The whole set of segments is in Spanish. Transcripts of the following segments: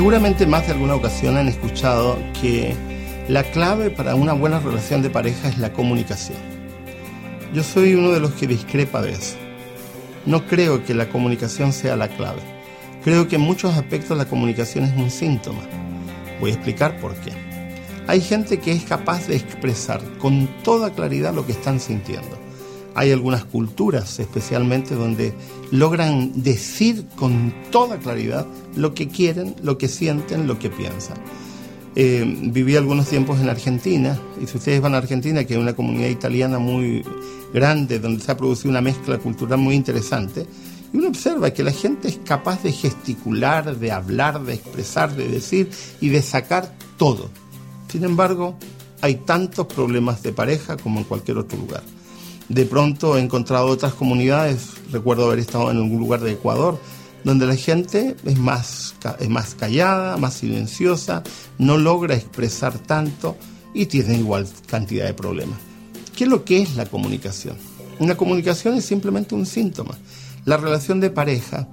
Seguramente más de alguna ocasión han escuchado que la clave para una buena relación de pareja es la comunicación. Yo soy uno de los que discrepa de eso. No creo que la comunicación sea la clave. Creo que en muchos aspectos la comunicación es un síntoma. Voy a explicar por qué. Hay gente que es capaz de expresar con toda claridad lo que están sintiendo. Hay algunas culturas especialmente donde logran decir con toda claridad lo que quieren, lo que sienten, lo que piensan. Eh, viví algunos tiempos en Argentina, y si ustedes van a Argentina, que es una comunidad italiana muy grande, donde se ha producido una mezcla cultural muy interesante, y uno observa que la gente es capaz de gesticular, de hablar, de expresar, de decir y de sacar todo. Sin embargo, hay tantos problemas de pareja como en cualquier otro lugar. De pronto he encontrado otras comunidades, recuerdo haber estado en algún lugar de Ecuador, donde la gente es más, es más callada, más silenciosa, no logra expresar tanto y tiene igual cantidad de problemas. ¿Qué es lo que es la comunicación? Una comunicación es simplemente un síntoma. La relación de pareja,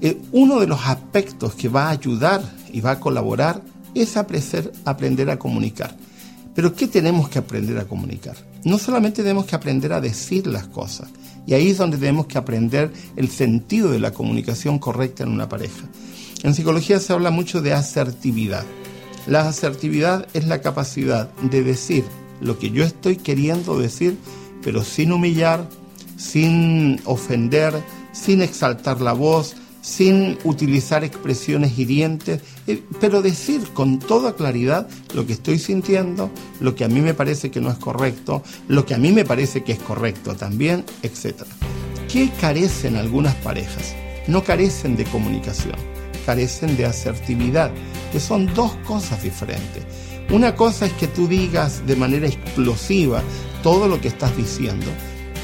eh, uno de los aspectos que va a ayudar y va a colaborar es aprender a comunicar. Pero ¿qué tenemos que aprender a comunicar? No solamente tenemos que aprender a decir las cosas, y ahí es donde tenemos que aprender el sentido de la comunicación correcta en una pareja. En psicología se habla mucho de asertividad. La asertividad es la capacidad de decir lo que yo estoy queriendo decir, pero sin humillar, sin ofender, sin exaltar la voz, sin utilizar expresiones hirientes, eh, pero decir con toda claridad lo que estoy sintiendo, lo que a mí me parece que no es correcto, lo que a mí me parece que es correcto también, etc. ¿Qué carecen algunas parejas? No carecen de comunicación, carecen de asertividad, que son dos cosas diferentes. Una cosa es que tú digas de manera explosiva todo lo que estás diciendo,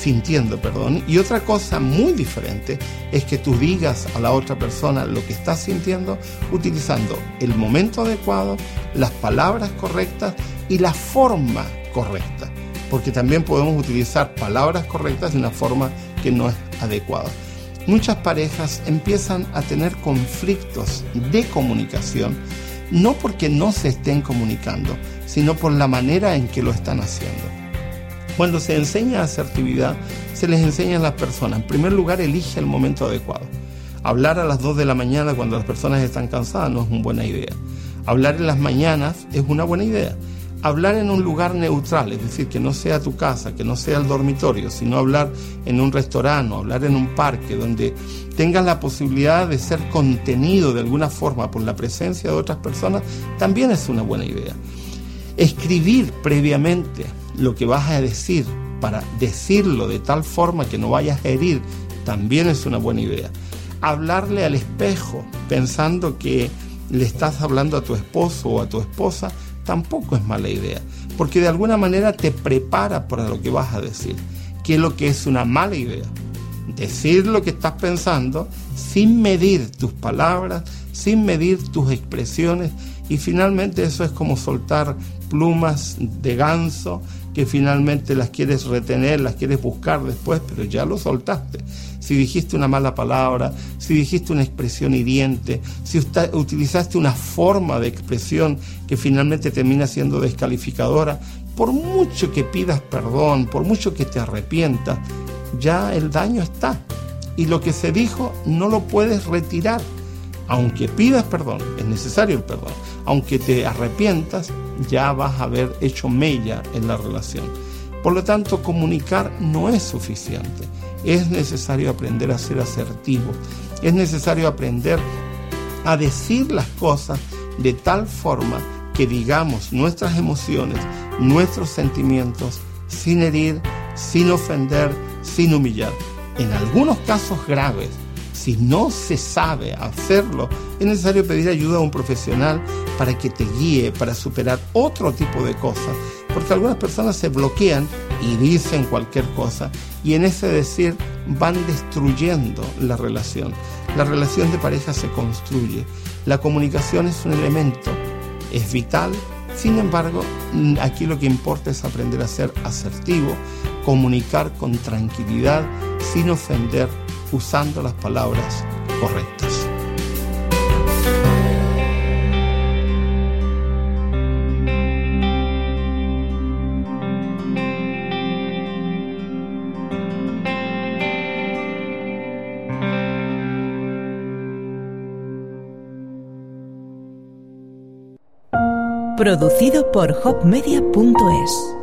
sintiendo, perdón. Y otra cosa muy diferente es que tú digas a la otra persona lo que estás sintiendo utilizando el momento adecuado, las palabras correctas y la forma correcta. Porque también podemos utilizar palabras correctas de una forma que no es adecuada. Muchas parejas empiezan a tener conflictos de comunicación, no porque no se estén comunicando, sino por la manera en que lo están haciendo. Cuando se enseña asertividad, se les enseña a las personas. En primer lugar, elige el momento adecuado. Hablar a las 2 de la mañana cuando las personas están cansadas no es una buena idea. Hablar en las mañanas es una buena idea. Hablar en un lugar neutral, es decir, que no sea tu casa, que no sea el dormitorio, sino hablar en un restaurante, hablar en un parque, donde tengas la posibilidad de ser contenido de alguna forma por la presencia de otras personas, también es una buena idea. Escribir previamente lo que vas a decir para decirlo de tal forma que no vayas a herir también es una buena idea. Hablarle al espejo pensando que le estás hablando a tu esposo o a tu esposa tampoco es mala idea, porque de alguna manera te prepara para lo que vas a decir, que es lo que es una mala idea. Decir lo que estás pensando sin medir tus palabras, sin medir tus expresiones y finalmente eso es como soltar plumas de ganso que finalmente las quieres retener, las quieres buscar después, pero ya lo soltaste. Si dijiste una mala palabra, si dijiste una expresión hiriente, si utilizaste una forma de expresión que finalmente termina siendo descalificadora, por mucho que pidas perdón, por mucho que te arrepientas, ya el daño está. Y lo que se dijo no lo puedes retirar. Aunque pidas perdón, es necesario el perdón. Aunque te arrepientas, ya vas a haber hecho mella en la relación. Por lo tanto, comunicar no es suficiente. Es necesario aprender a ser asertivo. Es necesario aprender a decir las cosas de tal forma que digamos nuestras emociones, nuestros sentimientos, sin herir, sin ofender, sin humillar. En algunos casos graves, si no se sabe hacerlo, es necesario pedir ayuda a un profesional para que te guíe, para superar otro tipo de cosas. Porque algunas personas se bloquean y dicen cualquier cosa y en ese decir van destruyendo la relación. La relación de pareja se construye. La comunicación es un elemento, es vital. Sin embargo, aquí lo que importa es aprender a ser asertivo, comunicar con tranquilidad, sin ofender usando las palabras correctas. Producido por hopmedia.es